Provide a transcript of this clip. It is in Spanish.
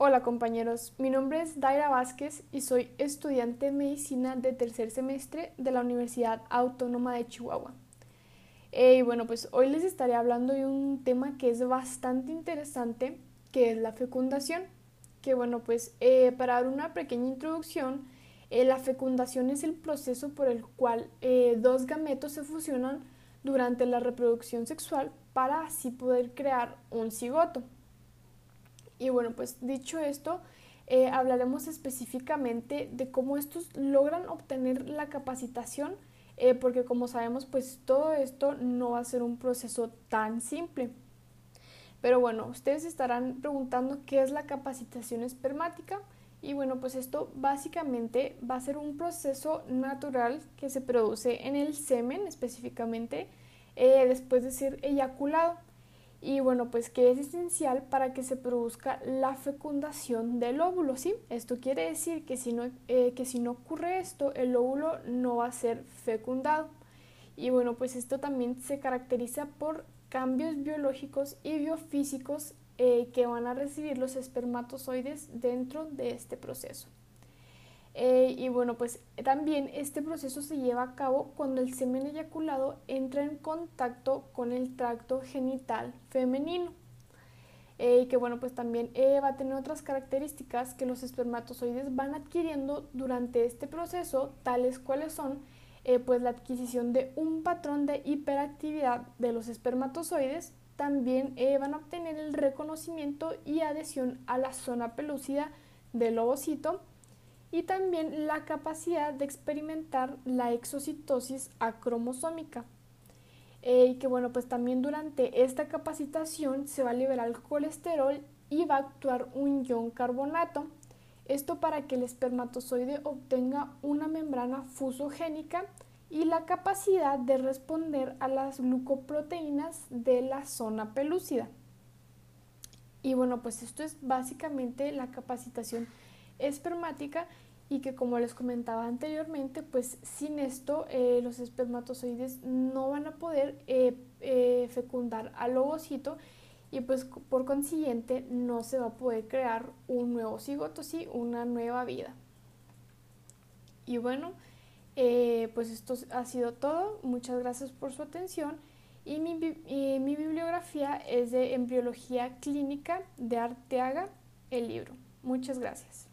Hola compañeros, mi nombre es Daira Vázquez y soy estudiante de medicina de tercer semestre de la Universidad Autónoma de Chihuahua. Eh, y bueno, pues hoy les estaré hablando de un tema que es bastante interesante, que es la fecundación. Que bueno, pues eh, para dar una pequeña introducción, eh, la fecundación es el proceso por el cual dos gametos se fusionan durante la reproducción sexual para así poder crear un cigoto. Y bueno, pues dicho esto, eh, hablaremos específicamente de cómo estos logran obtener la capacitación, eh, porque como sabemos, pues todo esto no va a ser un proceso tan simple. Pero bueno, ustedes estarán preguntando qué es la capacitación espermática. Y bueno, pues esto básicamente va a ser un proceso natural que se produce en el semen específicamente eh, después de ser eyaculado y bueno, pues que es esencial para que se produzca la fecundación del óvulo, ¿sí? Esto quiere decir que si no, eh, que si no ocurre esto, el óvulo no va a ser fecundado. Y bueno, pues esto también se caracteriza por cambios biológicos y biofísicos eh, que van a recibir los espermatozoides dentro de este proceso. Eh, y bueno, pues también este proceso se lleva a cabo cuando el semen eyaculado entra en contacto con el tracto genital femenino. Eh, y que bueno, pues también eh, va a tener otras características que los espermatozoides van adquiriendo durante este proceso, tales cuales son pues la adquisición de un patrón de hiperactividad de los espermatozoides, también van a obtener el reconocimiento y adhesión a la zona pelúcida del ovocito, y también la capacidad de experimentar la exocitosis acromosómica. Eh, y que bueno, pues también durante esta capacitación se va a liberar el colesterol y va a actuar un ion carbonato. Esto para que el espermatozoide obtenga una membrana fusogénica y la capacidad de responder a las glucoproteínas de la zona pelúcida. Y bueno, pues esto es básicamente la capacitación espermática y que como les comentaba anteriormente, pues sin esto eh, los espermatozoides no van a poder eh, eh, fecundar al ovocito y pues por consiguiente no se va a poder crear un nuevo cigoto, sí, una nueva vida. Y bueno, pues esto ha sido todo. Muchas gracias por su atención. Y mi, mi bibliografía es de Embriología Clínica de Arteaga, el libro. Muchas gracias.